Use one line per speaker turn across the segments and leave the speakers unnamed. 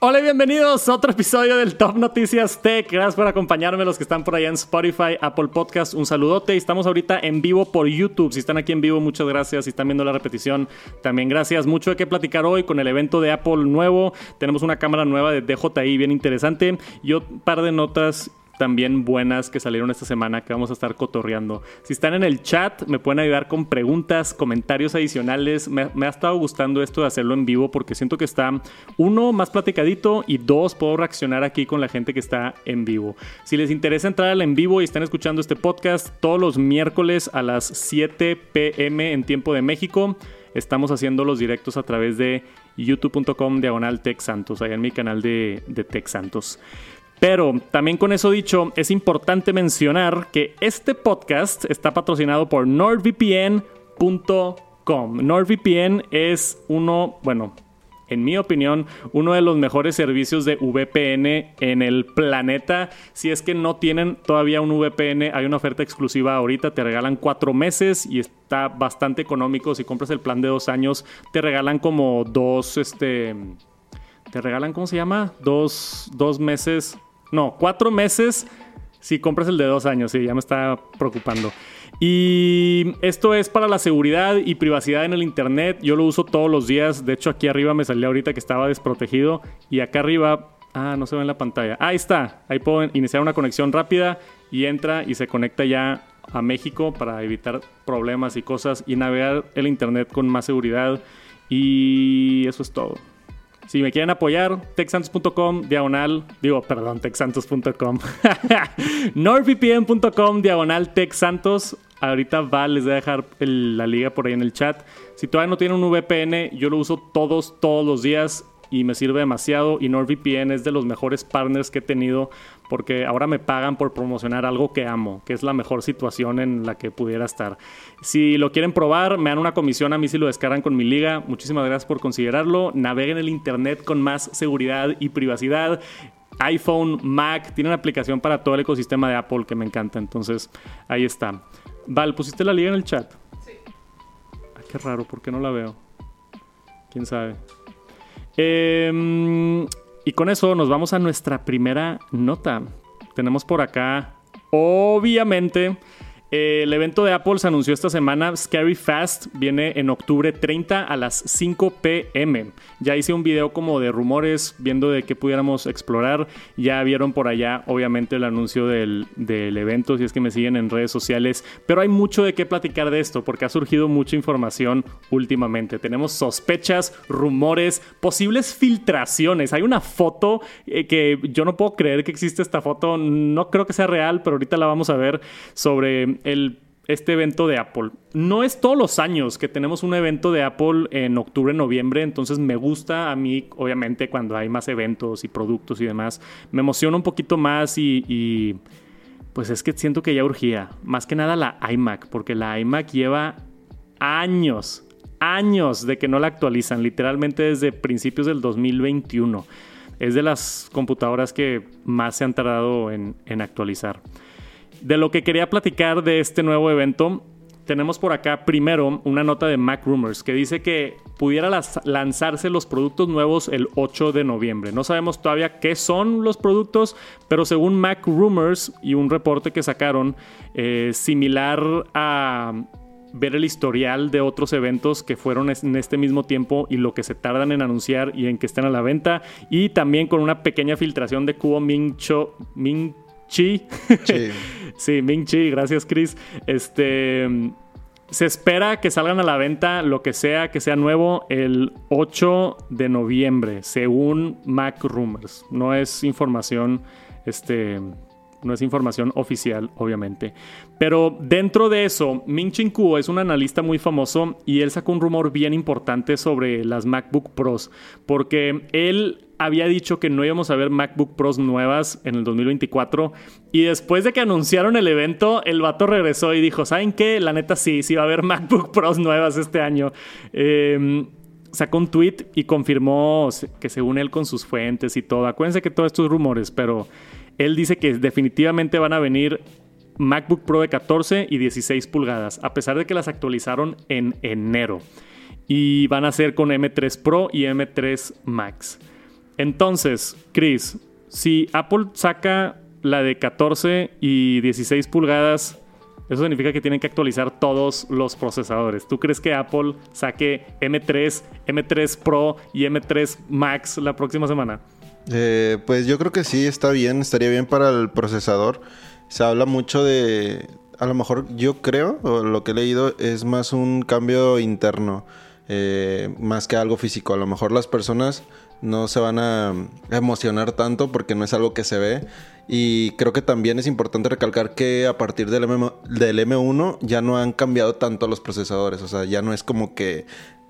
Hola y bienvenidos a otro episodio del Top Noticias Tech. Gracias por acompañarme los que están por allá en Spotify, Apple Podcast. Un saludote. Estamos ahorita en vivo por YouTube. Si están aquí en vivo, muchas gracias. Si están viendo la repetición, también gracias. Mucho de qué platicar hoy con el evento de Apple nuevo. Tenemos una cámara nueva de DJI bien interesante y un par de notas también buenas que salieron esta semana que vamos a estar cotorreando. Si están en el chat, me pueden ayudar con preguntas, comentarios adicionales. Me, ha estado gustando esto de hacerlo en vivo porque siento que está, uno, más platicadito y dos, puedo reaccionar aquí con la gente que está en vivo. Si les interesa entrar al en vivo y están escuchando este podcast todos los miércoles a las 7 pm en tiempo de México, estamos haciendo los directos a través de youtube.com diagonal Tech Santos, allá en mi canal de, de Tech Santos. Pero también con eso dicho, es importante mencionar que este podcast está patrocinado por NordVPN.com. NordVPN es uno, bueno, en mi opinión, uno de los mejores servicios de VPN en el planeta. Si es que no tienen todavía un VPN, hay una oferta exclusiva ahorita, te regalan cuatro meses y está bastante económico. Si compras el plan de dos años, te regalan como dos, este, te regalan, ¿cómo se llama? Dos, dos meses no, cuatro meses si compras el de dos años, sí, ya me está preocupando. Y esto es para la seguridad y privacidad en el Internet. Yo lo uso todos los días. De hecho, aquí arriba me salió ahorita que estaba desprotegido. Y acá arriba, ah, no se ve en la pantalla. Ahí está. Ahí puedo iniciar una conexión rápida y entra y se conecta ya a México para evitar problemas y cosas y navegar el Internet con más seguridad. Y eso es todo. Si me quieren apoyar, texantos.com, diagonal, digo, perdón, texantos.com, nordvpn.com, diagonal, texantos. Ahorita va, les voy a dejar la liga por ahí en el chat. Si todavía no tienen un VPN, yo lo uso todos, todos los días y me sirve demasiado. Y NordVPN es de los mejores partners que he tenido porque ahora me pagan por promocionar algo que amo, que es la mejor situación en la que pudiera estar. Si lo quieren probar, me dan una comisión a mí si lo descargan con mi liga. Muchísimas gracias por considerarlo. Naveguen el internet con más seguridad y privacidad iPhone, Mac, tienen aplicación para todo el ecosistema de Apple que me encanta. Entonces, ahí está. Val, ¿pusiste la liga en el chat? Sí. Ah, qué raro, ¿por qué no la veo? ¿Quién sabe? Eh, y con eso nos vamos a nuestra primera nota. Tenemos por acá, obviamente, el evento de Apple se anunció esta semana. Scary Fast viene en octubre 30 a las 5 pm. Ya hice un video como de rumores viendo de qué pudiéramos explorar. Ya vieron por allá, obviamente, el anuncio del, del, evento, si es que me siguen en redes sociales. Pero hay mucho de qué platicar de esto porque ha surgido mucha información últimamente. Tenemos sospechas, rumores, posibles filtraciones. Hay una foto eh, que yo no puedo creer que existe esta foto. No creo que sea real, pero ahorita la vamos a ver sobre este evento de Apple. No es todos los años que tenemos un evento de Apple en octubre, noviembre, entonces me gusta a mí, obviamente, cuando hay más eventos y productos y demás, me emociona un poquito más y, pues es que siento que ya urgía. Más que nada la iMac, porque la iMac lleva años, años de que no la actualizan, literalmente desde principios del 2021. Es de las computadoras que más se han tardado en actualizar. De lo que quería platicar de este nuevo evento, tenemos por acá primero una nota de Mac Rumors que dice que pudiera lanzarse los productos nuevos el 8 de noviembre. No sabemos todavía qué son los productos, pero según Mac Rumors y un reporte que sacaron, eh, similar a ver el historial de otros eventos que fueron en este mismo tiempo y lo que se tardan en anunciar y en que estén a la venta, y también con una pequeña filtración de Kuo Ming Cho, Chi. Sí. Ming Chi, gracias Chris. Este se espera que salgan a la venta lo que sea que sea nuevo el 8 de noviembre, según Mac Rumors. No es información este no es información oficial, obviamente. Pero dentro de eso, Ming Chin Kuo es un analista muy famoso y él sacó un rumor bien importante sobre las MacBook Pros, porque él había dicho que no íbamos a ver MacBook Pros nuevas en el 2024. Y después de que anunciaron el evento, el vato regresó y dijo: ¿Saben qué? La neta sí, sí va a haber MacBook Pros nuevas este año. Em, sacó un tweet y confirmó que según él con sus fuentes y todo. Acuérdense que todos estos rumores, pero él dice que definitivamente van a venir MacBook Pro de 14 y 16 pulgadas, a pesar de que las actualizaron en enero. Y van a ser con M3 Pro y M3 Max. Entonces, Chris, si Apple saca la de 14 y 16 pulgadas, eso significa que tienen que actualizar todos los procesadores. ¿Tú crees que Apple saque M3, M3 Pro y M3 Max la próxima semana?
Eh, pues yo creo que sí, está bien, estaría bien para el procesador. Se habla mucho de, a lo mejor yo creo, o lo que he leído, es más un cambio interno, eh, más que algo físico. A lo mejor las personas no se van a emocionar tanto porque no es algo que se ve. Y creo que también es importante recalcar que a partir del, M del M1 ya no han cambiado tanto los procesadores. O sea, ya no es como que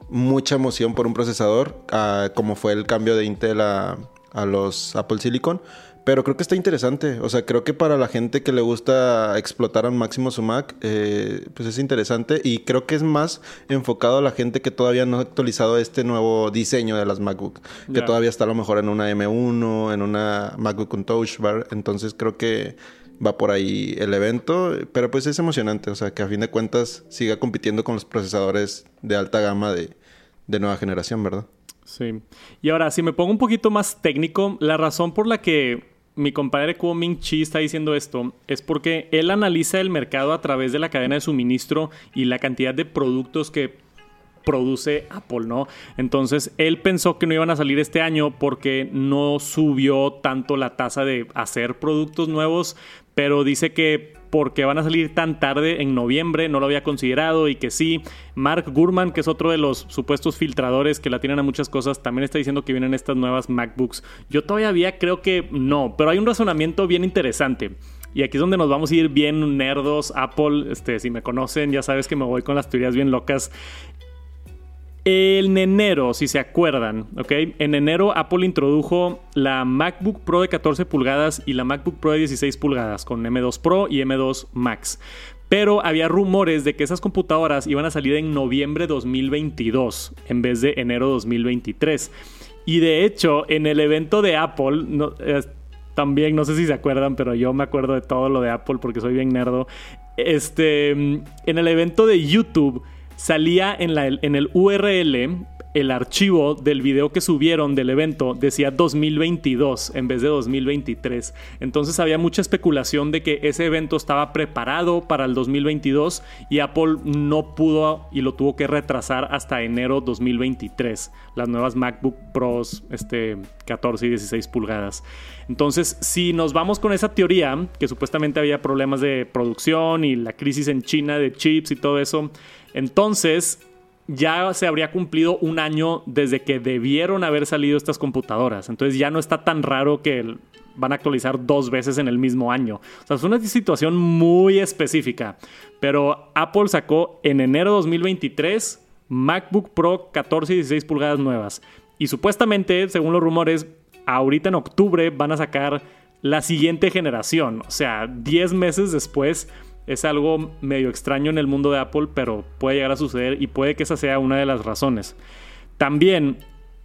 mucha emoción por un procesador, ah, como fue el cambio de Intel a los Apple Silicon. Pero creo que está interesante. O sea, creo que para la gente que le gusta explotar al máximo su Mac, eh, pues es interesante. Y creo que es más enfocado a la gente que todavía no ha actualizado este nuevo diseño de las MacBook. Que todavía está a lo mejor en una M1, en una MacBook con Touch Bar. Entonces creo que va por ahí el evento. Pero pues es emocionante. O sea, que a fin de cuentas siga compitiendo con los procesadores de alta gama de, de nueva generación, ¿verdad?
Sí. Y ahora, si me pongo un poquito más técnico, la razón por la que mi compadre Kuo Ming Chi está diciendo esto es porque él analiza el mercado a través de la cadena de suministro y la cantidad de productos que produce Apple, ¿no? Entonces él pensó que no iban a salir este año porque no subió tanto la tasa de hacer productos nuevos, pero dice que porque van a salir tan tarde en noviembre, no lo había considerado y que sí. Mark Gurman, que es otro de los supuestos filtradores que la tienen a muchas cosas, también está diciendo que vienen estas nuevas MacBooks. Yo todavía creo que no, pero hay un razonamiento bien interesante. Y aquí es donde nos vamos a ir bien nerdos. Apple, este, si me conocen, ya sabes que me voy con las teorías bien locas. En enero, si se acuerdan, ¿ok? En enero Apple introdujo la MacBook Pro de 14 pulgadas y la MacBook Pro de 16 pulgadas con M2 Pro y M2 Max. Pero había rumores de que esas computadoras iban a salir en noviembre 2022 en vez de enero 2023. Y de hecho, en el evento de Apple, también, no sé si se acuerdan, pero yo me acuerdo de todo lo de Apple porque soy bien nerdo. Este, en el evento de YouTube salía en, la, en el URL el archivo del video que subieron del evento decía 2022 en vez de 2023. Entonces había mucha especulación de que ese evento estaba preparado para el 2022 y Apple no pudo y lo tuvo que retrasar hasta enero 2023. Las nuevas MacBook Pros este, 14 y 16 pulgadas. Entonces, si nos vamos con esa teoría, que supuestamente había problemas de producción y la crisis en China de chips y todo eso, entonces ya se habría cumplido un año desde que debieron haber salido estas computadoras. Entonces ya no está tan raro que van a actualizar dos veces en el mismo año. O sea, es una situación muy específica. Pero Apple sacó en enero de 2023 MacBook Pro 14 y 16 pulgadas nuevas. Y supuestamente, según los rumores, ahorita en octubre van a sacar la siguiente generación. O sea, 10 meses después es algo medio extraño en el mundo de Apple, pero puede llegar a suceder y puede que esa sea una de las razones. También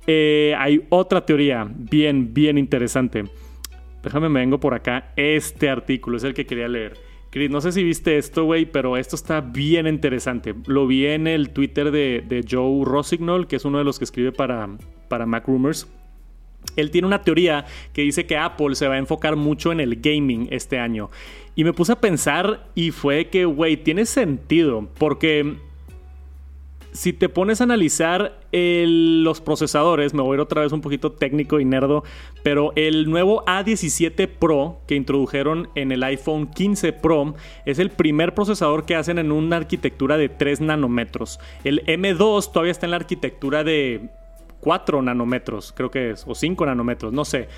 eh, hay otra teoría bien, bien interesante. Déjame, me vengo por acá. Este artículo es el que quería leer. Chris, no sé si viste esto, güey, pero esto está bien interesante. Lo vi en el Twitter de, Joe Rossignol, que es uno de los que escribe para, para Mac Rumors. Él tiene una teoría que dice que Apple se va a enfocar mucho en el gaming este año. Y me puse a pensar y fue que, güey, tiene sentido. Porque si te pones a analizar los procesadores, me voy a ir otra vez un poquito técnico y nerdo, pero el nuevo A17 Pro que introdujeron en el iPhone 15 Pro es el primer procesador que hacen en una arquitectura de 3 nanómetros. El M2 todavía está en la arquitectura de 4 nanómetros, creo que es, o 5 nanómetros, no sé.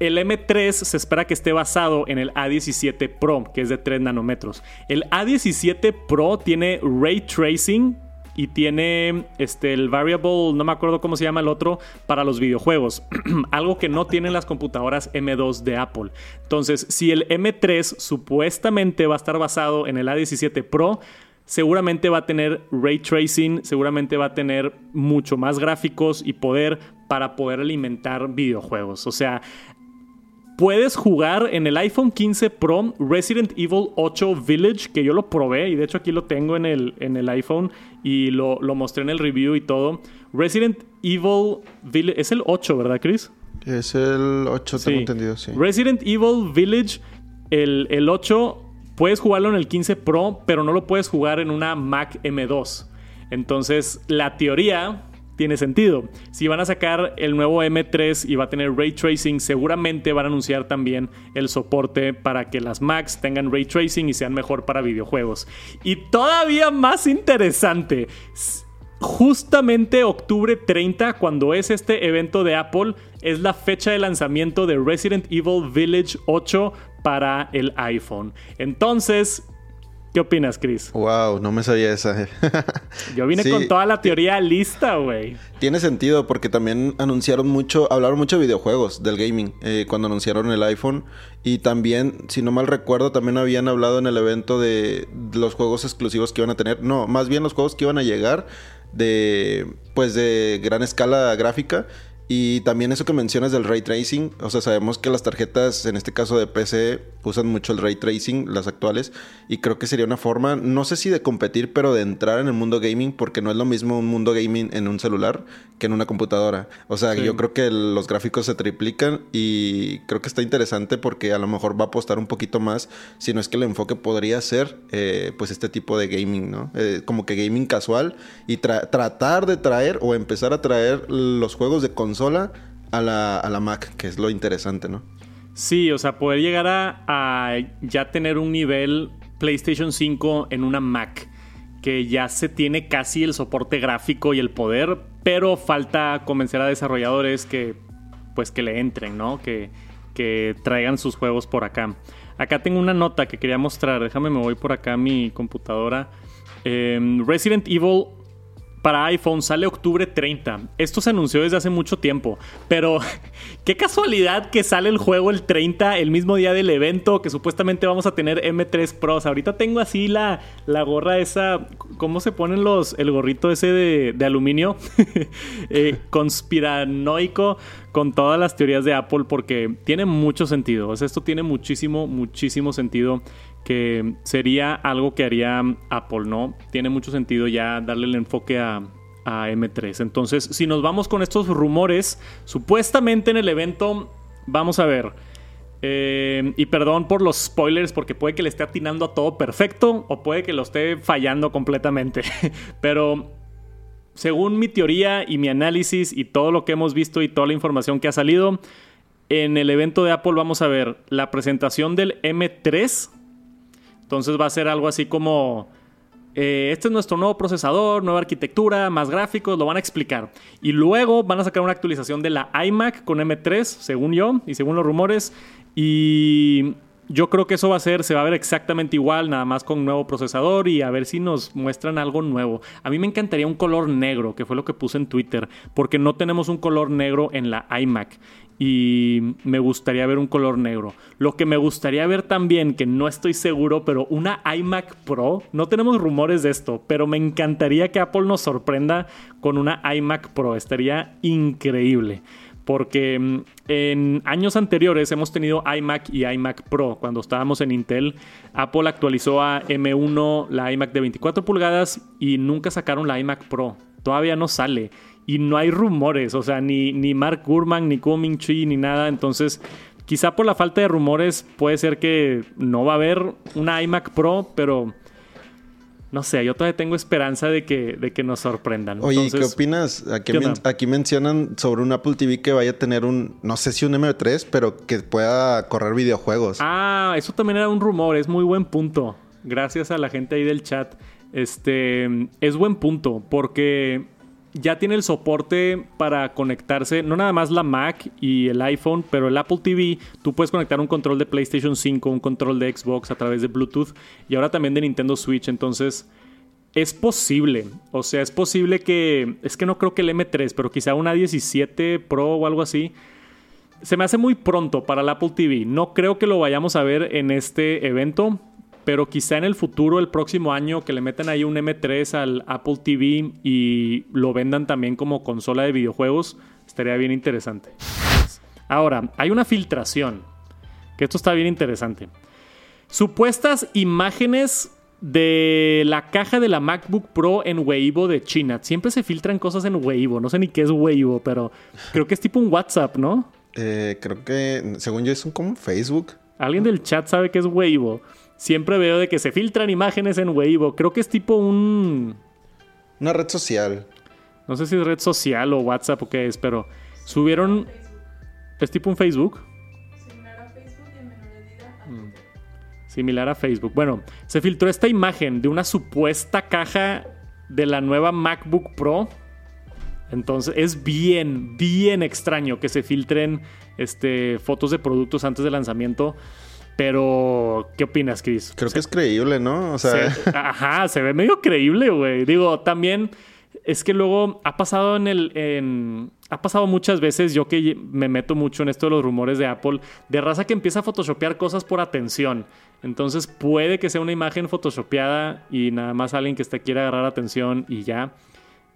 El M3 se espera que esté basado en el A17 Pro, que es de 3 nanómetros. El A17 Pro tiene ray tracing y tiene este, el variable, no me acuerdo cómo se llama el otro, para los videojuegos. Algo que no tienen las computadoras M2 de Apple. Entonces, si el M3 supuestamente va a estar basado en el A17 Pro, seguramente va a tener ray tracing, seguramente va a tener mucho más gráficos y poder para poder alimentar videojuegos. O sea, puedes jugar en el iPhone 15 Pro Resident Evil 8 Village, que yo lo probé y de hecho aquí lo tengo en el, en el iPhone y lo, lo mostré en el review y todo. Resident Evil Village, es el 8, ¿verdad, Chris?
Es el 8, tengo entendido, sí.
Resident Evil Village, el, el 8, puedes jugarlo en el 15 Pro, pero no lo puedes jugar en una Mac M2. Entonces, la teoría tiene sentido. Si van a sacar el nuevo M3 y va a tener ray tracing, seguramente van a anunciar también el soporte para que las Macs tengan ray tracing y sean mejor para videojuegos. Y todavía más interesante, justamente octubre 30, cuando es este evento de Apple, es la fecha de lanzamiento de Resident Evil Village 8 para el iPhone. Entonces, ¿Qué opinas, Chris?
Wow, no me sabía esa.
Yo vine con toda la teoría lista, güey.
Tiene sentido porque también anunciaron mucho, hablaron mucho de videojuegos, del gaming, eh, cuando anunciaron el iPhone. Y también, si no mal recuerdo, también habían hablado en el evento de los juegos exclusivos que iban a tener. No, más bien los juegos que iban a llegar de, pues, de gran escala gráfica y también eso que mencionas del ray tracing, o sea, sabemos que las tarjetas, en este caso de PC, usan mucho el ray tracing, las actuales, y creo que sería una forma, no sé si de competir, pero de entrar en el mundo gaming, porque no es lo mismo un mundo gaming en un celular que en una computadora. O sea, yo creo que los gráficos se triplican y creo que está interesante porque a lo mejor va a apostar un poquito más, si no es que el enfoque podría ser, eh, pues, este tipo de gaming, ¿no? Eh, como que gaming casual y tratar de traer o empezar a traer los juegos de consola sola a la, a la Mac, que es lo interesante, ¿no?
Sí, o sea, poder llegar a, ya tener un nivel PlayStation 5 en una Mac, que ya se tiene casi el soporte gráfico y el poder, pero falta convencer a desarrolladores que, pues, que le entren, ¿no? Que, que traigan sus juegos por acá. Acá tengo una nota que quería mostrar. Déjame, me voy por acá a mi computadora. Em, Resident Evil para iPhone sale octubre 30. Esto se anunció desde hace mucho tiempo, pero qué casualidad que sale el juego el 30, el mismo día del evento, que supuestamente vamos a tener M3 Pros. Ahorita tengo así la, la gorra esa, ¿cómo se ponen los, el gorrito ese de, aluminio? Eh, conspiranoico con todas las teorías de Apple porque tiene mucho sentido. Esto tiene muchísimo, muchísimo sentido que sería algo que haría Apple, ¿no? Tiene mucho sentido ya darle el enfoque a, M3. Entonces, si nos vamos con estos rumores, supuestamente en el evento, vamos a ver. Eh, y perdón por los spoilers, porque puede que le esté atinando a todo perfecto o puede que lo esté fallando completamente. Pero según mi teoría y mi análisis y todo lo que hemos visto y toda la información que ha salido, en el evento de Apple vamos a ver la presentación del M3 entonces va a ser algo así como, eh, este es nuestro nuevo procesador, nueva arquitectura, más gráficos, lo van a explicar. Y luego van a sacar una actualización de la iMac con M3, según yo y según los rumores. Y yo creo que eso va a ser, se va a ver exactamente igual, nada más con un nuevo procesador y a ver si nos muestran algo nuevo. A mí me encantaría un color negro, que fue lo que puse en Twitter, porque no tenemos un color negro en la iMac y me gustaría ver un color negro. Lo que me gustaría ver también, que no estoy seguro, pero una iMac Pro, no tenemos rumores de esto, pero me encantaría que Apple nos sorprenda con una iMac Pro, estaría increíble. Porque mm, en años anteriores hemos tenido iMac y iMac Pro. Cuando estábamos en Intel, Apple actualizó a M1 la iMac de 24 pulgadas y nunca sacaron la iMac Pro. Todavía no sale y no hay rumores, o sea, ni, ni Mark Gurman, ni Kuoming Chi, ni nada. Entonces, quizá por la falta de rumores puede ser que no va a haber una iMac Pro, pero no sé, yo todavía tengo esperanza de que, de que nos sorprendan.
Oye, ¿qué opinas? Aquí, aquí, mencionan sobre un Apple TV que vaya a tener un, no sé si un M3, pero que pueda correr videojuegos.
Ah, eso también era un rumor, es muy buen punto. Gracias a la gente ahí del chat. Este, es buen punto, porque ya tiene el soporte para conectarse, no nada más la Mac y el iPhone, pero el Apple TV, tú puedes conectar un control de PlayStation 5, un control de Xbox a través de Bluetooth y ahora también de Nintendo Switch, entonces es posible, o sea, es posible que, es que no creo que el M3, pero quizá una 17 Pro o algo así. Se me hace muy pronto para el Apple TV. No creo que lo vayamos a ver en este evento, pero quizá en el futuro, el próximo año, que le metan ahí un M3 al Apple TV y lo vendan también como consola de videojuegos, estaría bien interesante. Ahora, hay una filtración, que esto está bien interesante. Supuestas imágenes de la caja de la MacBook Pro en Weibo de China. Siempre se filtran cosas en Weibo, no sé ni qué es Weibo, pero creo que es tipo un WhatsApp, ¿no?
Eh, creo que, según yo, es un, como Facebook.
¿Alguien del chat sabe qué es Weibo? Siempre veo de que se filtran imágenes en Weibo. Creo que es tipo un...
Una red social.
No sé si es red social o WhatsApp o qué es, pero subieron... ¿Es tipo un Facebook?
Similar a Facebook y en menor medida a
Mm. Similar a Facebook. Bueno, se filtró esta imagen de una supuesta caja de la nueva MacBook Pro. Entonces es bien, bien extraño que se filtren este, fotos de productos antes del lanzamiento. Pero, ¿qué opinas, Chris?
Creo que es creíble, ¿no? O sea,
Se- ajá, se ve medio creíble, güey. Digo, también es que luego ha pasado en el. en- ha pasado muchas veces, yo que me meto mucho en esto de los rumores de Apple, de raza que empieza a photoshopear cosas por atención. Entonces puede que sea una imagen photoshopeada y nada más alguien que te quiera agarrar atención y ya.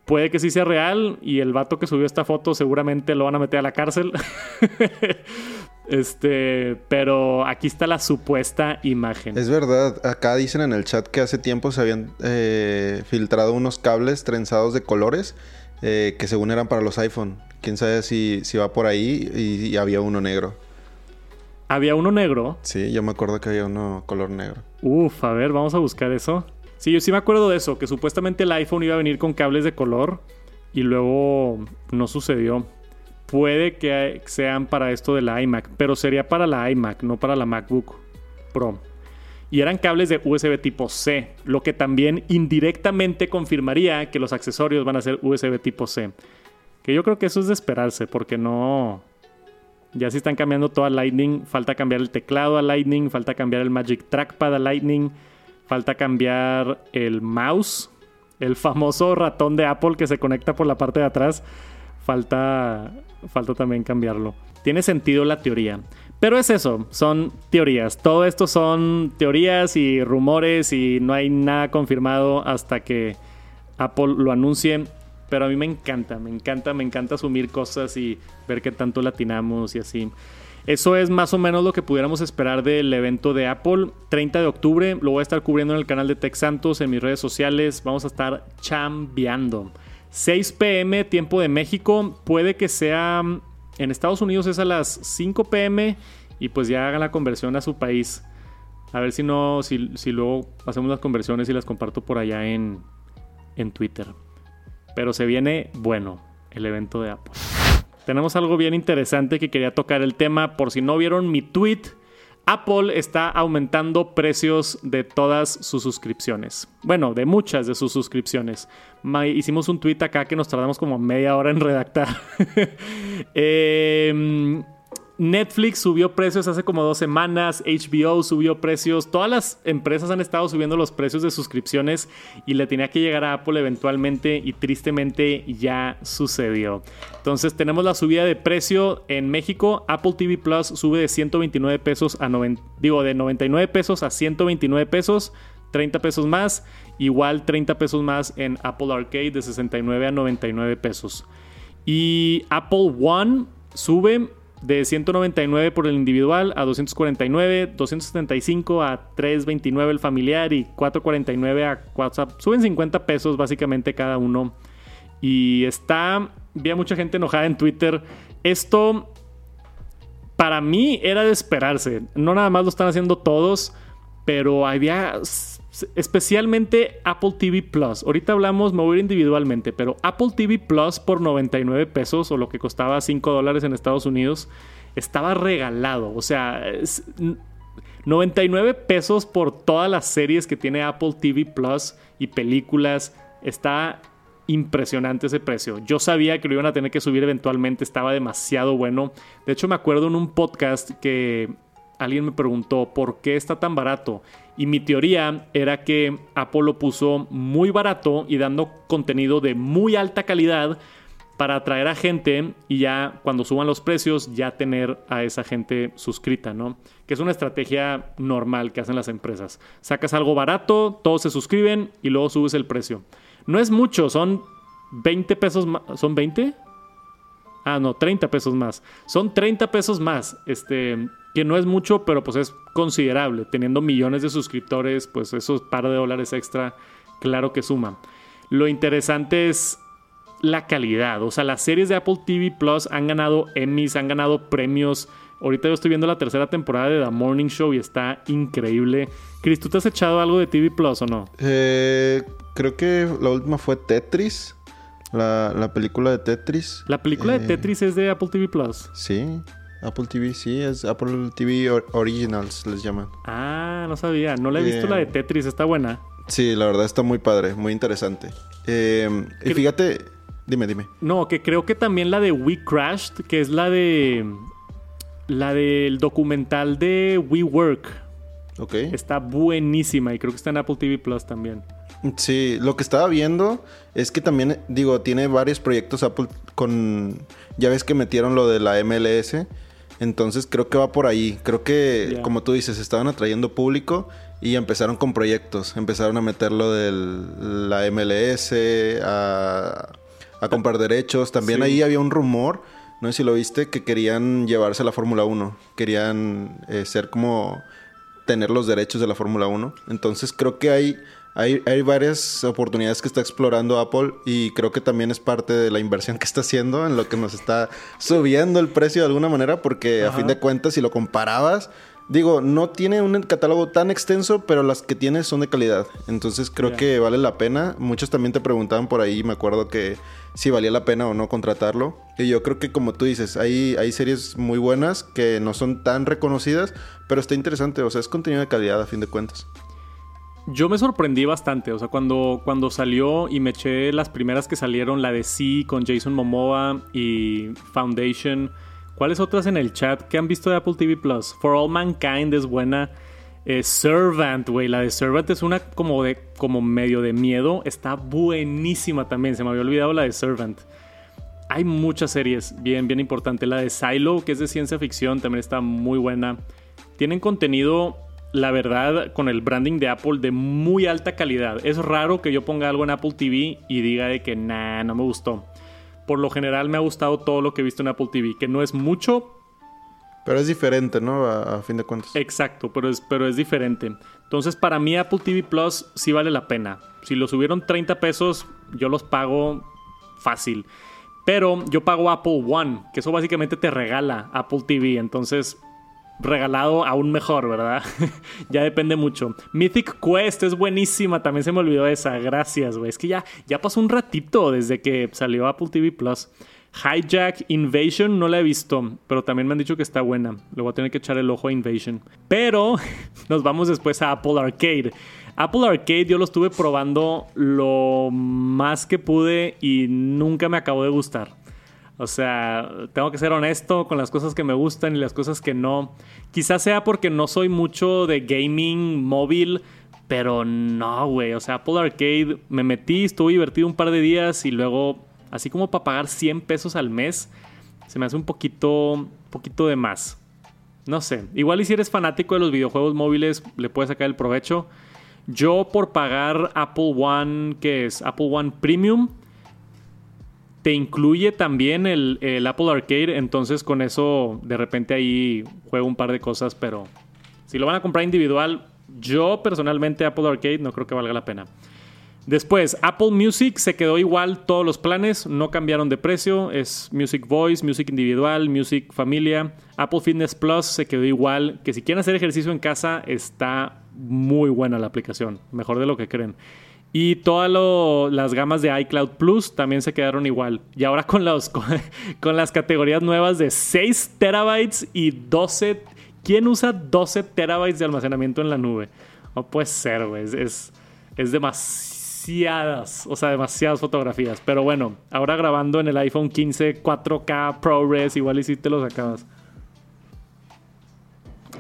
Puede que sí sea real y el vato que subió esta foto seguramente lo van a meter a la cárcel. este, pero aquí está la supuesta imagen.
es verdad. Acá dicen en el chat que hace tiempo se habían eh, filtrado unos cables trenzados de colores eh, que según eran para los iPhone. Quién sabe si, si va por ahí y, y había uno negro.
Había uno negro.
Sí, yo me acuerdo que había uno color negro.
Uf, a ver, vamos a buscar eso. Sí, yo sí me acuerdo de eso, que supuestamente el iPhone iba a venir con cables de color y luego no sucedió. Puede que sean para esto de la iMac, pero sería para la iMac, no para la MacBook Pro. Y eran cables de USB tipo C, lo que también indirectamente confirmaría que los accesorios van a ser USB tipo C. Que yo creo que eso es de esperarse, porque no... Ya si están cambiando todo a Lightning, falta cambiar el teclado a Lightning, falta cambiar el Magic Trackpad a Lightning, falta cambiar el mouse, el famoso ratón de Apple que se conecta por la parte de atrás. Falta, falta también cambiarlo. Tiene sentido la teoría. Pero es eso, son teorías. Todo esto son teorías y rumores y no hay nada confirmado hasta que Apple lo anuncie. Pero a mí me encanta, me encanta, me encanta asumir cosas y ver qué tanto latinamos y así. Eso es más o menos lo que pudiéramos esperar del evento de Apple. 30 de octubre, lo voy a estar cubriendo en el canal de Tech Santos, en mis redes sociales. Vamos a estar chambeando. 6 pm, tiempo de México. Puede que sea. En Estados Unidos es a las 5 pm y pues ya hagan la conversión a su país. A ver si no, si, si luego hacemos las conversiones y las comparto por allá en, en Twitter. Pero se viene bueno el evento de Apple. Tenemos algo bien interesante que quería tocar el tema. Por si no vieron mi tweet, Apple está aumentando precios de todas sus suscripciones. Bueno, de muchas de sus suscripciones. Hicimos un tweet acá que nos tardamos como media hora en redactar. Em, Netflix subió precios hace como dos semanas, HBO subió precios, todas las empresas han estado subiendo los precios de suscripciones y le tenía que llegar a Apple eventualmente y tristemente ya sucedió. Entonces tenemos la subida de precio en México, Apple TV Plus sube de 129 pesos a 90, digo de 99 pesos a 129 pesos. 30 pesos más, igual 30 pesos más en Apple Arcade de 69 a 99 pesos. Y Apple One sube de 199 por el individual a 249, 275 a 329 el familiar y 449 a WhatsApp. Suben 50 pesos básicamente cada uno. Y está, vi mucha gente enojada en Twitter. Esto para mí era de esperarse. No nada más lo están haciendo todos, pero había especialmente Apple TV Plus. Ahorita hablamos, me voy a ir individualmente, pero Apple TV Plus por 99 pesos o lo que costaba 5 dólares en Estados Unidos estaba regalado. O sea, es 99 pesos por todas las series que tiene Apple TV Plus y películas. Está impresionante ese precio. Yo sabía que lo iban a tener que subir eventualmente, estaba demasiado bueno. De hecho, me acuerdo en un podcast que alguien me preguntó por qué está tan barato. Y mi teoría era que Apple lo puso muy barato y dando contenido de muy alta calidad para atraer a gente y ya cuando suban los precios ya tener a esa gente suscrita, ¿no? Que es una estrategia normal que hacen las empresas. Sacas algo barato, todos se suscriben y luego subes el precio. No es mucho, son 20 pesos. ¿Son 20? Ah, no, 30 pesos más. Son 30 pesos más. Este, que no es mucho, pero pues es considerable. Teniendo millones de suscriptores, pues esos par de dólares extra, claro que suman. Lo interesante es la calidad. O sea, las series de Apple TV Plus han ganado Emmys, han ganado premios. Ahorita yo estoy viendo la tercera temporada de The Morning Show y está increíble. Chris, ¿tú te has echado algo de TV Plus o no?
Eh, creo que la última fue Tetris. La, la película de Tetris.
La película de
Eh,
Tetris es de Apple TV Plus.
Sí. Apple TV, sí, es Apple TV Or- Originals, les llaman.
Ah, no sabía. No la he visto
Eh.
la de Tetris, está buena.
Sí, la verdad está muy padre, muy interesante. Eh, y fíjate, dime, dime.
No, que creo que también la de We Crashed, que es la de. La del documental de We Work.
Ok.
Está buenísima y creo que está en Apple TV Plus también.
Sí, lo que estaba viendo es que también, digo, tiene varios proyectos Apple con... Ya ves que metieron lo de la MLS. Entonces creo que va por ahí. Creo que, como tú dices, estaban atrayendo público y empezaron con proyectos. Empezaron a meter lo de la MLS, a, a comprar derechos. También
Sí.
ahí había un rumor, no sé si lo viste, que querían llevarse a la Fórmula 1. Querían eh, ser como tener los derechos de la Fórmula 1. Entonces creo que hay, hay, hay varias oportunidades que está explorando Apple y creo que también es parte de la inversión que está haciendo en lo que nos está subiendo el precio de alguna manera porque a fin de cuentas si lo comparabas, digo, no tiene un catálogo tan extenso, pero las que tiene son de calidad. Entonces creo que vale la pena. Muchos también te preguntaban por ahí, me acuerdo que si valía la pena o no contratarlo. Y yo creo que como tú dices, hay, hay series muy buenas que no son tan reconocidas, pero está interesante, o sea, es contenido de calidad a fin de cuentas.
Yo me sorprendí bastante, o sea, cuando, cuando salió y me eché las primeras que salieron, la de Sí con Jason Momoa y Foundation. ¿Cuáles otras en el chat que han visto de Apple TV Plus? For All Mankind es buena. Eh, Servant, güey, la de Servant es una como de como medio de miedo, está buenísima también, se me había olvidado la de Servant. Hay muchas series bien bien importante, la de Silo, que es de ciencia ficción, también está muy buena. Tienen contenido la verdad, con el branding de Apple de muy alta calidad. Es raro que yo ponga algo en Apple TV y diga de que nah, no me gustó. Por lo general me ha gustado todo lo que he visto en Apple TV, que no es mucho,
Pero es diferente, ¿no? A, a fin de cuentas.
exacto, pero es, pero es diferente. Entonces para mí Apple TV Plus sí vale la pena. Si lo subieron 30 pesos, yo los pago fácil. Pero yo pago Apple One, que eso básicamente te regala Apple TV. Entonces regalado aún mejor, ¿verdad? ya depende mucho. Mythic Quest es buenísima, también se me olvidó esa. Gracias, güey. Es que ya, ya pasó un ratito desde que salió Apple TV Plus. Hijack Invasion no la he visto, pero también me han dicho que está buena. Le voy a tener que echar el ojo a Invasion. Pero nos vamos después a Apple Arcade. Apple Arcade yo lo estuve probando lo más que pude y nunca me acabó de gustar. O sea, tengo que ser honesto con las cosas que me gustan y las cosas que no. Quizás sea porque no soy mucho de gaming móvil, pero no, güey. O sea, Apple Arcade me metí, estuve divertido un par de días y luego, así como para pagar 100 pesos al mes, se me hace un poquito, poquito de más. No sé, igual y si eres fanático de los videojuegos móviles, le puedes sacar el provecho. Yo por pagar Apple One, que es Apple One Premium, te incluye también el, el, Apple Arcade, entonces con eso de repente ahí juego un par de cosas, pero si lo van a comprar individual, yo personalmente Apple Arcade no creo que valga la pena. Después, Apple Music se quedó igual todos los planes, no cambiaron de precio, es Music Voice, Music Individual, Music Familia. Apple Fitness Plus se quedó igual, que si quieren hacer ejercicio en casa está muy buena la aplicación, mejor de lo que creen. Y todas las gamas de iCloud Plus también se quedaron igual. Y ahora con, los, con, las categorías nuevas de 6 terabytes y 12. ¿Quién usa 12 terabytes de almacenamiento en la nube? No puede ser, güey. Es, es, es, demasiadas, o sea, demasiadas fotografías. Pero bueno, ahora grabando en el iPhone 15 4K ProRes, igual y si te los acabas.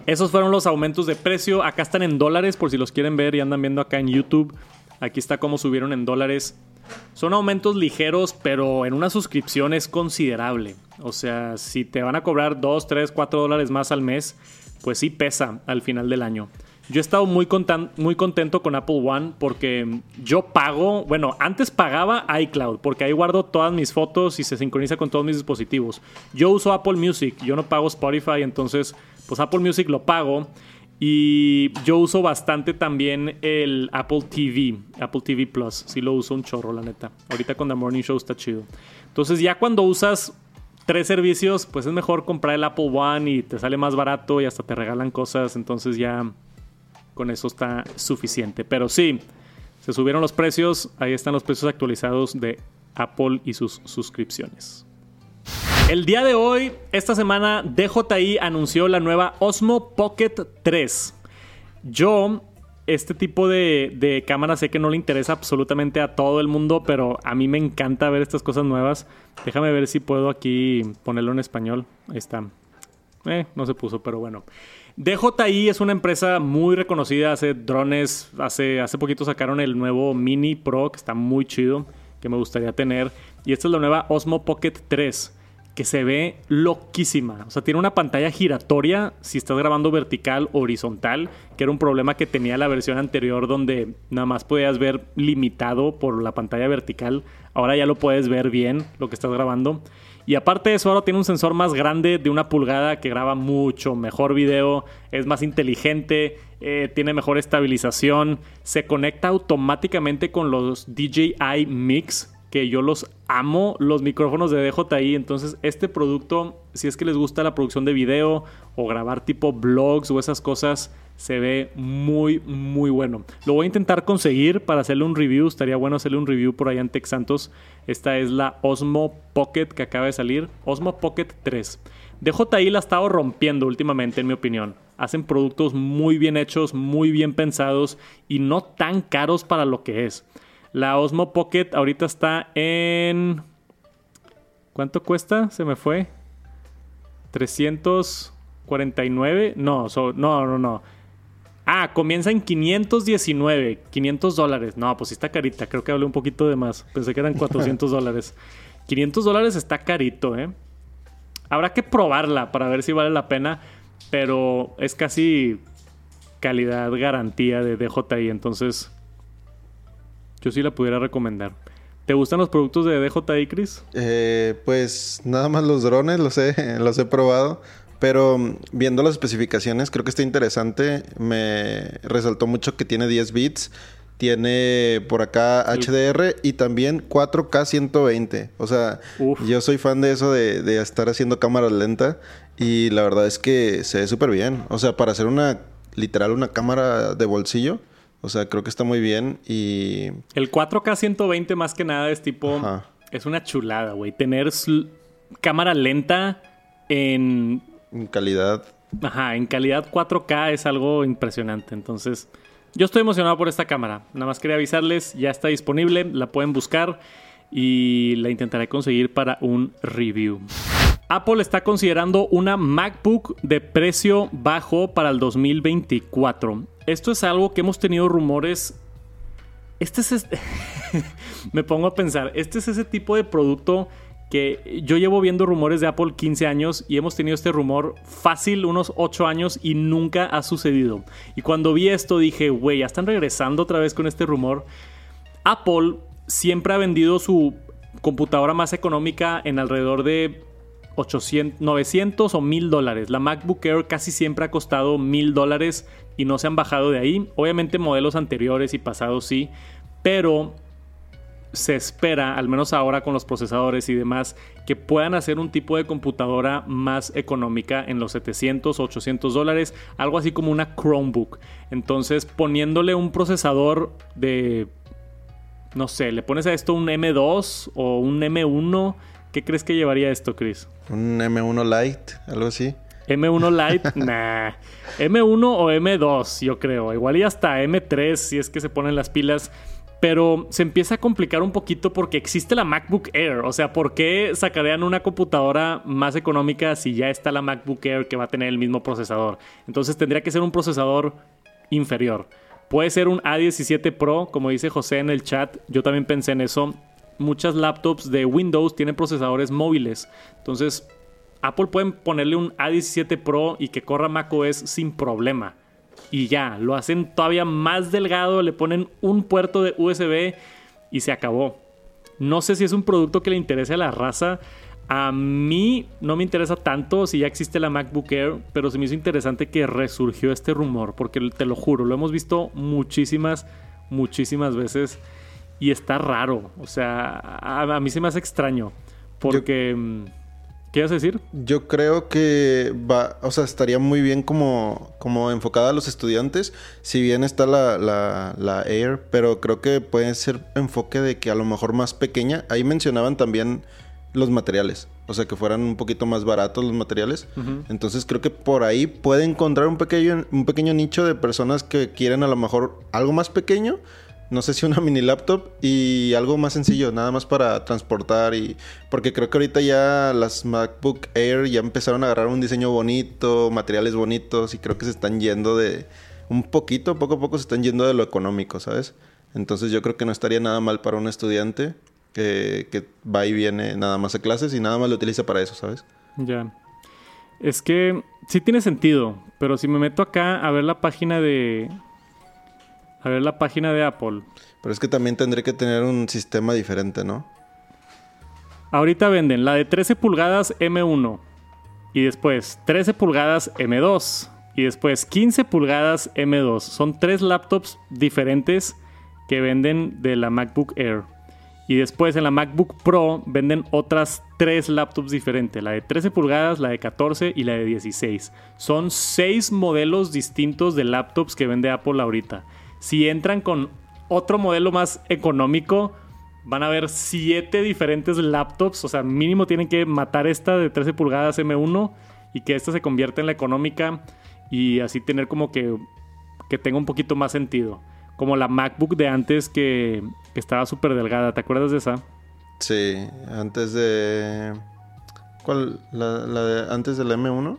Esos fueron los aumentos de precio. Acá están en dólares por si los quieren ver y andan viendo acá en YouTube. Aquí está cómo subieron en dólares. Son aumentos ligeros, pero en una suscripción es considerable. O sea, si te van a cobrar 2, 3, 4 dólares más al mes, pues sí pesa al final del año. Yo he estado muy, muy contento con Apple One porque yo pago, bueno, antes pagaba iCloud porque ahí guardo todas mis fotos y se sincroniza con todos mis dispositivos. Yo uso Apple Music, yo no pago Spotify, entonces pues Apple Music lo pago Y yo uso bastante también el Apple TV, Apple TV Plus. Sí lo uso un chorro, la neta. Ahorita con The Morning Show está chido. Entonces ya cuando usas tres servicios, pues es mejor comprar el Apple One y te sale más barato y hasta te regalan cosas. Entonces ya con eso está suficiente. Pero sí, se subieron los precios. Ahí están los precios actualizados de Apple y sus suscripciones. El día de hoy, esta semana, DJI anunció la nueva Osmo Pocket 3. Yo, este tipo de, de cámara sé que no le interesa absolutamente a todo el mundo, pero a mí me encanta ver estas cosas nuevas. Déjame ver si puedo aquí ponerlo en español. Ahí está. Eh, no se puso, pero bueno. DJI es una empresa muy reconocida, hace drones, hace, hace poquito sacaron el nuevo Mini Pro, que está muy chido, que me gustaría tener. Y esta es la nueva Osmo Pocket 3 que se ve loquísima. O sea, tiene una pantalla giratoria si estás grabando vertical o horizontal, que era un problema que tenía la versión anterior donde nada más podías ver limitado por la pantalla vertical. Ahora ya lo puedes ver bien lo que estás grabando. Y aparte de eso, ahora tiene un sensor más grande de una pulgada que graba mucho mejor video, es más inteligente, tiene mejor estabilización, se conecta automáticamente con los DJI Mix, que yo los amo, los micrófonos de DJI. Entonces, este producto, si es que les gusta la producción de video o grabar tipo vlogs o esas cosas, se ve muy, muy bueno. Lo voy a intentar conseguir para hacerle un review. Estaría bueno hacerle un review por allá en Tex Santos. Esta es la Osmo Pocket que acaba de salir. Osmo Pocket 3. DJI la ha estado rompiendo últimamente, en mi opinión. Hacen productos muy bien hechos, muy bien pensados y no tan caros para lo que es. La Osmo Pocket ahorita está en... ¿Cuánto cuesta? Se me fue. 349. No, no, no, no. Ah, comienza en 519. 500 dólares. No, pues sí está carita. Creo que hablé un poquito de más. Pensé que eran 400 dólares. 500 dólares está carito, ¿eh? Habrá que probarla para ver si vale la pena. Pero es casi calidad garantía de DJI. Entonces, yo sí la pudiera recomendar. ¿Te gustan los productos de DJI, Chris?
Eh, pues nada más los drones, los he, los he probado. Pero mm, viendo las especificaciones, creo que está interesante. Me resaltó mucho que tiene 10 bits. Tiene por acá HDR y también 4K 120. O sea, Uf. yo soy fan de eso de, de estar haciendo cámaras lentas. Y la verdad es que se ve súper bien. O sea, para hacer una, literal, una cámara de bolsillo o sea, creo que está muy bien y...
El 4K 120 más que nada es tipo... Ajá. Es una chulada, güey. Tener cámara lenta en...
En calidad.
Ajá, en calidad 4K es algo impresionante. Entonces, yo estoy emocionado por esta cámara. Nada más quería avisarles, ya está disponible, la pueden buscar y la intentaré conseguir para un review. Apple está considerando una MacBook de precio bajo para el 2024 esto es algo que hemos tenido rumores. Este es. Me pongo a pensar. Este es ese tipo de producto que yo llevo viendo rumores de Apple 15 años y hemos tenido este rumor fácil unos 8 años y nunca ha sucedido. Y cuando vi esto dije, güey, ya están regresando otra vez con este rumor. Apple siempre ha vendido su computadora más económica en alrededor de 800, 900 o 1000 dólares. La MacBook Air casi siempre ha costado 1000 dólares y no se han bajado de ahí. Obviamente modelos anteriores y pasados sí, pero se espera, al menos ahora con los procesadores y demás, que puedan hacer un tipo de computadora más económica en los 700, 800 dólares, algo así como una Chromebook. Entonces, poniéndole un procesador de, no sé, le pones a esto un M2 o un M1, ¿qué crees que llevaría esto, Chris?
Un M1 Lite, algo así.
M1 Lite, nah. M1 o M2, yo creo. Igual y hasta M3 si es que se ponen las pilas. Pero se empieza a complicar un poquito porque existe la MacBook Air. O sea, ¿por qué sacarían una computadora más económica si ya está la MacBook Air que va a tener el mismo procesador? Entonces tendría que ser un procesador inferior. Puede ser un A17 Pro, como dice José en el chat. Yo también pensé en eso. Muchas laptops de Windows tienen procesadores móviles. Entonces Apple pueden ponerle un A17 Pro y que corra macOS sin problema. Y ya, lo hacen todavía más delgado, le ponen un puerto de USB y se acabó. No sé si es un producto que le interese a la raza. A mí no me interesa tanto si ya existe la MacBook Air, pero se me hizo interesante que resurgió este rumor, porque te lo juro, lo hemos visto muchísimas, muchísimas veces y está raro. O sea, a, a mí se me hace extraño, porque... mm, ¿Qué ibas a decir?
Yo creo que va, o sea, estaría muy bien como, como enfocada a los estudiantes. Si bien está la, la, la Air, pero creo que puede ser enfoque de que a lo mejor más pequeña. Ahí mencionaban también los materiales. O sea, que fueran un poquito más baratos los materiales. Entonces creo que por ahí puede encontrar un pequeño, un pequeño nicho de personas que quieren a lo mejor algo más pequeño. No sé si una mini laptop y algo más sencillo, nada más para transportar y... Porque creo que ahorita ya las MacBook Air ya empezaron a agarrar un diseño bonito, materiales bonitos y creo que se están yendo de... Un poquito, poco a poco se están yendo de lo económico, ¿sabes? Entonces yo creo que no estaría nada mal para un estudiante que, que va y viene nada más a clases y nada más lo utiliza para eso, ¿sabes?
Ya. Es que sí tiene sentido, pero si me meto acá a ver la página de... A ver la página de Apple.
Pero es que también tendré que tener un sistema diferente, ¿no?
Ahorita venden la de 13 pulgadas M1 y después 13 pulgadas M2 y después 15 pulgadas M2. Son tres laptops diferentes que venden de la MacBook Air. Y después en la MacBook Pro venden otras tres laptops diferentes, la de 13 pulgadas, la de 14 y la de 16. Son seis modelos distintos de laptops que vende Apple ahorita. Si entran con otro modelo más económico, van a ver siete diferentes laptops. O sea, mínimo tienen que matar esta de 13 pulgadas M1 y que esta se convierta en la económica y así tener como que, que tenga un poquito más sentido. Como la MacBook de antes que, que estaba súper delgada. ¿Te acuerdas de esa?
Sí, antes de... ¿Cuál? ¿La, la de antes del M1?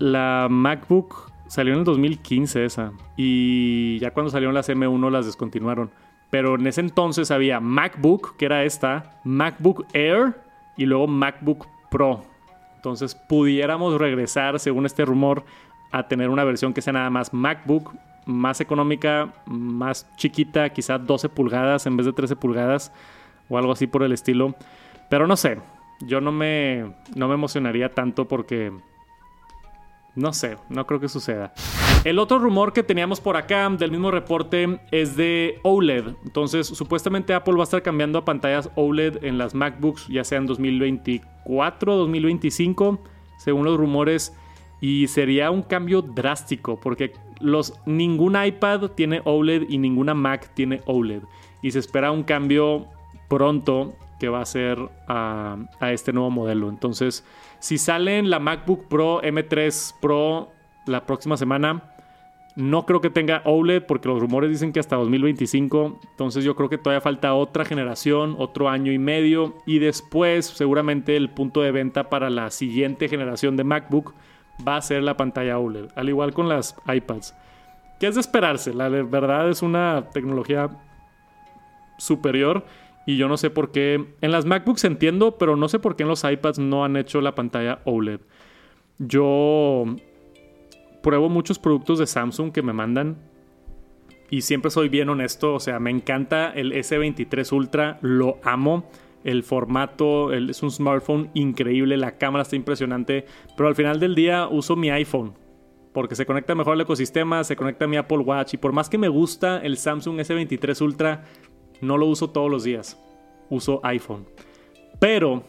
La MacBook salió en el 2015 esa. Y ya cuando salieron las M1 las descontinuaron. Pero en ese entonces había MacBook, que era esta, MacBook Air y luego MacBook Pro. Entonces pudiéramos regresar, según este rumor, a tener una versión que sea nada más MacBook, más económica, más chiquita, quizá 12 pulgadas en vez de 13 pulgadas o algo así por el estilo. Pero no sé, yo no me, no me emocionaría tanto porque no sé, no creo que suceda. El otro rumor que teníamos por acá del mismo reporte es de OLED. Entonces, supuestamente Apple va a estar cambiando a pantallas OLED en las MacBooks, ya sea en 2024, 2025, según los rumores. Y sería un cambio drástico, porque los, ningún iPad tiene OLED y ninguna Mac tiene OLED. Y se espera un cambio pronto que va a ser a, a este nuevo modelo. Entonces, si sale en la MacBook Pro M3 Pro la próxima semana, no creo que tenga OLED porque los rumores dicen que hasta 2025. Entonces yo creo que todavía falta otra generación, otro año y medio. Y después seguramente el punto de venta para la siguiente generación de MacBook va a ser la pantalla OLED. Al igual con las iPads. Que es de esperarse. La verdad es una tecnología superior. Y yo no sé por qué. En las MacBooks entiendo, pero no sé por qué en los iPads no han hecho la pantalla OLED. Yo pruebo muchos productos de Samsung que me mandan. Y siempre soy bien honesto. O sea, me encanta el S23 Ultra. Lo amo. El formato es un smartphone increíble. La cámara está impresionante. Pero al final del día uso mi iPhone. Porque se conecta mejor al ecosistema. Se conecta a mi Apple Watch. Y por más que me gusta el Samsung S23 Ultra, no lo uso todos los días. Uso iPhone. Pero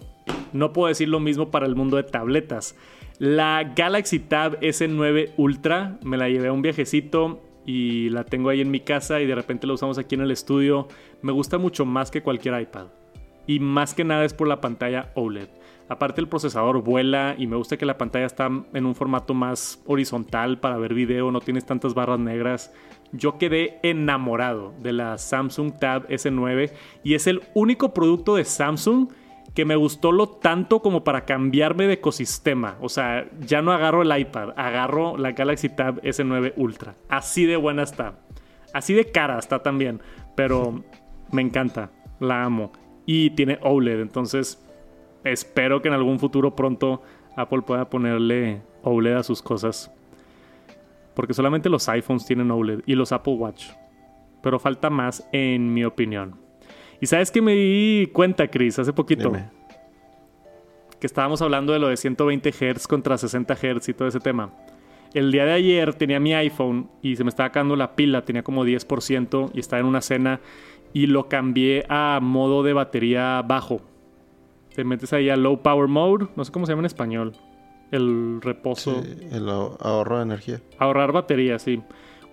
no puedo decir lo mismo para el mundo de tabletas. La Galaxy Tab S9 Ultra me la llevé a un viajecito y la tengo ahí en mi casa y de repente la usamos aquí en el estudio. Me gusta mucho más que cualquier iPad. Y más que nada es por la pantalla OLED. Aparte el procesador vuela y me gusta que la pantalla está en un formato más horizontal para ver video, no tienes tantas barras negras. Yo quedé enamorado de la Samsung Tab S9 y es el único producto de Samsung que me gustó lo tanto como para cambiarme de ecosistema. O sea, ya no agarro el iPad, agarro la Galaxy Tab S9 Ultra. Así de buena está. Así de cara está también. Pero me encanta, la amo. Y tiene OLED, entonces espero que en algún futuro pronto Apple pueda ponerle OLED a sus cosas. Porque solamente los iPhones tienen OLED y los Apple Watch. Pero falta más en mi opinión. ¿Y sabes que me di cuenta, Chris, hace poquito?
Dime.
que estábamos hablando de lo de 120 Hz contra 60 Hz y todo ese tema. El día de ayer tenía mi iPhone y se me estaba acabando la pila, tenía como 10% y estaba en una cena y lo cambié a modo de batería bajo. Te metes ahí a low power mode, no sé cómo se llama en español. El reposo.
Sí, el ahor- ahorro de energía.
Ahorrar batería, sí.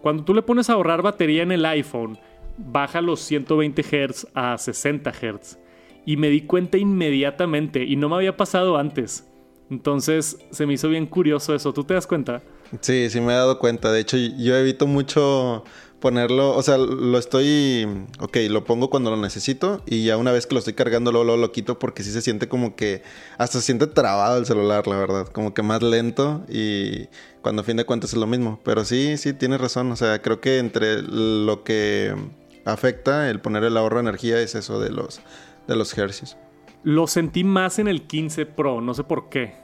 Cuando tú le pones a ahorrar batería en el iPhone, baja los 120 Hz a 60 Hz. Y me di cuenta inmediatamente y no me había pasado antes. Entonces se me hizo bien curioso eso. ¿Tú te das cuenta?
Sí, sí me he dado cuenta. De hecho, yo evito mucho ponerlo, o sea, lo estoy, ok, lo pongo cuando lo necesito y ya una vez que lo estoy cargando luego, luego lo quito porque sí se siente como que hasta se siente trabado el celular, la verdad, como que más lento y cuando a fin de cuentas es lo mismo. Pero sí, sí, tienes razón, o sea, creo que entre lo que afecta el poner el ahorro de energía es eso de los, de los hercios.
Lo sentí más en el 15 Pro, no sé por qué.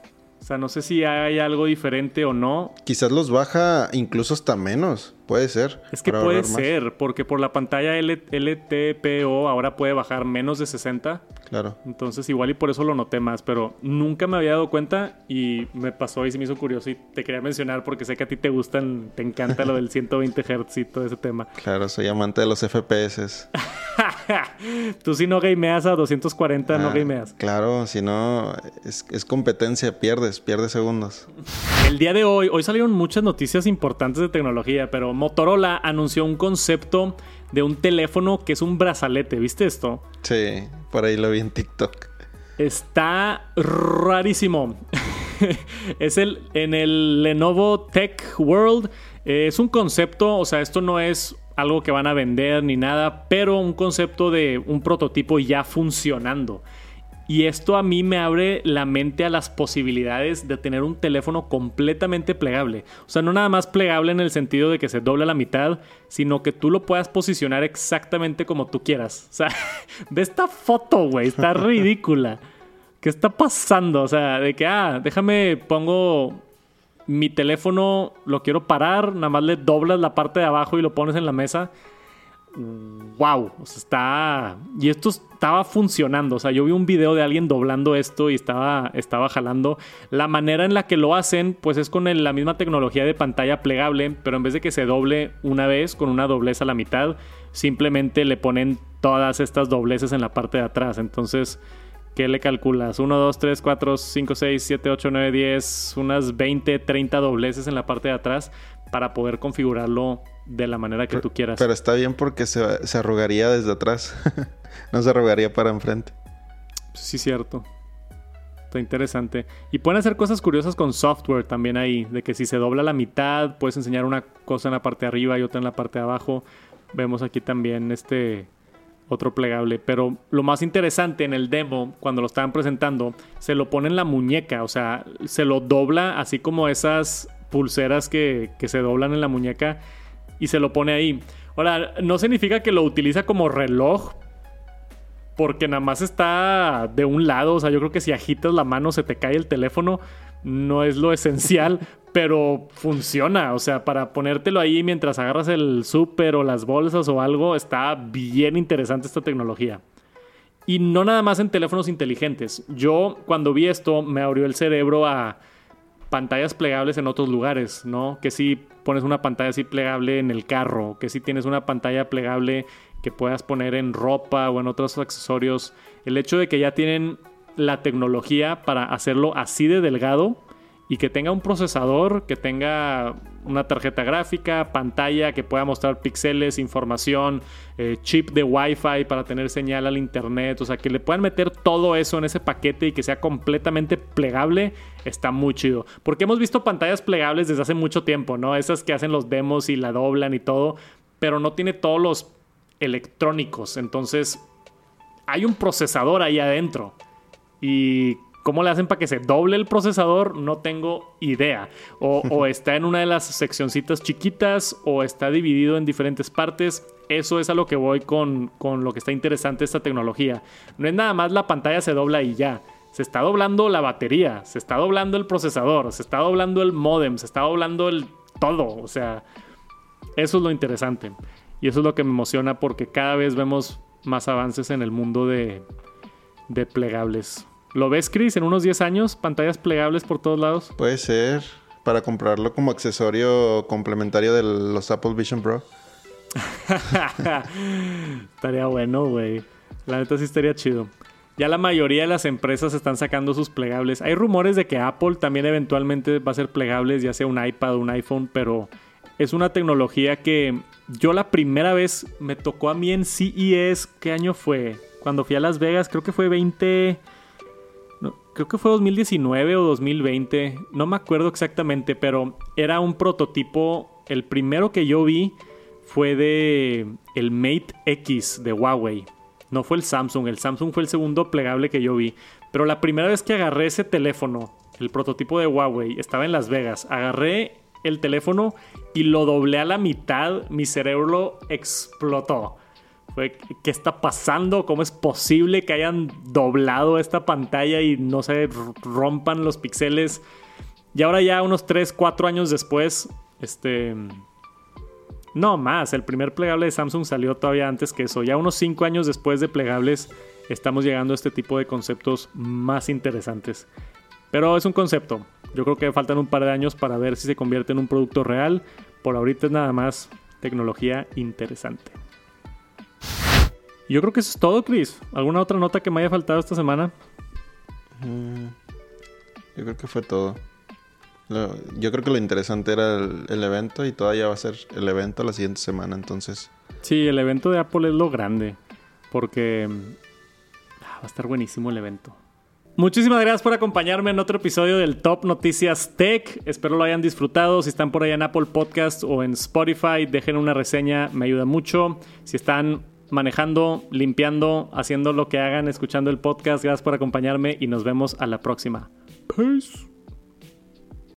O sea, no sé si hay algo diferente o no.
Quizás los baja incluso hasta menos, puede ser.
Es que puede
más.
ser, porque por la pantalla L- LTPO ahora puede bajar menos de 60.
Claro.
Entonces igual y por eso lo noté más, pero nunca me había dado cuenta y me pasó y se me hizo curioso y te quería mencionar porque sé que a ti te gustan, te encanta lo del 120 Hz y todo ese tema.
Claro, soy amante de los FPS.
Tú si no gameas a 240 no
Ah,
gameas.
Claro, si no, es, es competencia, pierdes, pierdes segundos.
El día de hoy, hoy salieron muchas noticias importantes de tecnología, pero Motorola anunció un concepto de un teléfono que es un brazalete, ¿viste esto?
Sí, por ahí lo vi en TikTok.
Está rarísimo. es el en el Lenovo Tech World. Eh, es un concepto, o sea, esto no es algo que van a vender ni nada, pero un concepto de un prototipo ya funcionando. Y esto a mí me abre la mente a las posibilidades de tener un teléfono completamente plegable. O sea, no nada más plegable en el sentido de que se dobla la mitad, sino que tú lo puedas posicionar exactamente como tú quieras. O sea, ve esta foto, güey, está ridícula. ¿Qué está pasando? O sea, de que, ah, déjame, pongo mi teléfono, lo quiero parar, nada más le doblas la parte de abajo y lo pones en la mesa wow, o sea, está... Y esto estaba funcionando, o sea, yo vi un video de alguien doblando esto y estaba, estaba jalando. La manera en la que lo hacen, pues es con el- la misma tecnología de pantalla plegable, pero en vez de que se doble una vez con una doblez a la mitad, simplemente le ponen todas estas dobleces en la parte de atrás. Entonces, ¿qué le calculas? 1, 2, 3, 4, 5, 6, 7, 8, 9, 10, unas 20, 30 dobleces en la parte de atrás para poder configurarlo de la manera que tú quieras.
Pero está bien porque se, se arrugaría desde atrás. no se arrugaría para enfrente.
Sí, cierto. Está interesante. Y pueden hacer cosas curiosas con software también ahí. De que si se dobla la mitad, puedes enseñar una cosa en la parte de arriba y otra en la parte de abajo. Vemos aquí también este otro plegable. Pero lo más interesante en el demo, cuando lo estaban presentando, se lo pone en la muñeca. O sea, se lo dobla así como esas pulseras que, que se doblan en la muñeca y se lo pone ahí. Ahora, no significa que lo utiliza como reloj, porque nada más está de un lado. O sea, yo creo que si agitas la mano se te cae el teléfono. No es lo esencial, pero funciona. O sea, para ponértelo ahí mientras agarras el súper o las bolsas o algo, está bien interesante esta tecnología. Y no nada más en teléfonos inteligentes. Yo cuando vi esto me abrió el cerebro a pantallas plegables en otros lugares, ¿no? Que si pones una pantalla así plegable en el carro, que si tienes una pantalla plegable que puedas poner en ropa o en otros accesorios. El hecho de que ya tienen la tecnología para hacerlo así de delgado y que tenga un procesador, que tenga una tarjeta gráfica, pantalla que pueda mostrar píxeles, información, eh, chip de Wi-Fi para tener señal al internet, o sea, que le puedan meter todo eso en ese paquete y que sea completamente plegable, está muy chido. Porque hemos visto pantallas plegables desde hace mucho tiempo, ¿no? Esas que hacen los demos y la doblan y todo, pero no tiene todos los electrónicos, entonces hay un procesador ahí adentro. Y cómo le hacen para que se doble el procesador, no tengo idea. O, o está en una de las seccioncitas chiquitas o está dividido en diferentes partes. Eso es a lo que voy con, con lo que está interesante esta tecnología. No es nada más la pantalla se dobla y ya. Se está doblando la batería, se está doblando el procesador, se está doblando el modem, se está doblando el todo. O sea, eso es lo interesante. Y eso es lo que me emociona porque cada vez vemos más avances en el mundo de, de plegables. ¿Lo ves, Chris, en unos 10 años? Pantallas plegables por todos lados.
Puede ser para comprarlo como accesorio complementario de los Apple Vision Pro.
estaría bueno, güey. La neta sí estaría chido. Ya la mayoría de las empresas están sacando sus plegables. Hay rumores de que Apple también eventualmente va a ser plegables, ya sea un iPad o un iPhone, pero es una tecnología que yo la primera vez me tocó a mí en CES. ¿Qué año fue? Cuando fui a Las Vegas, creo que fue 20. Creo que fue 2019 o 2020. No me acuerdo exactamente, pero era un prototipo. El primero que yo vi fue de el Mate X de Huawei. No fue el Samsung, el Samsung fue el segundo plegable que yo vi. Pero la primera vez que agarré ese teléfono, el prototipo de Huawei, estaba en Las Vegas. Agarré el teléfono y lo doblé a la mitad, mi cerebro explotó. ¿Qué está pasando? ¿Cómo es posible que hayan doblado esta pantalla y no se rompan los píxeles? Y ahora ya unos 3, 4 años después, este no, más. El primer plegable de Samsung salió todavía antes que eso. Ya unos 5 años después de plegables estamos llegando a este tipo de conceptos más interesantes. Pero es un concepto. Yo creo que faltan un par de años para ver si se convierte en un producto real. Por ahorita es nada más tecnología interesante. Yo creo que eso es todo, Chris. ¿Alguna otra nota que me haya faltado esta semana?
Mm, yo creo que fue todo yo creo que lo interesante era el, evento y todavía va a ser el evento la siguiente semana, entonces.
Sí, el evento de Apple es lo grande, porque ah, va a estar buenísimo el evento. Muchísimas gracias por acompañarme en otro episodio del Top Noticias Tech. Espero lo hayan disfrutado. Si están por ahí en Apple Podcast o en Spotify, dejen una reseña, me ayuda mucho. Si están manejando, limpiando, haciendo lo que hagan, escuchando el podcast, gracias por acompañarme y nos vemos a la próxima. Peace.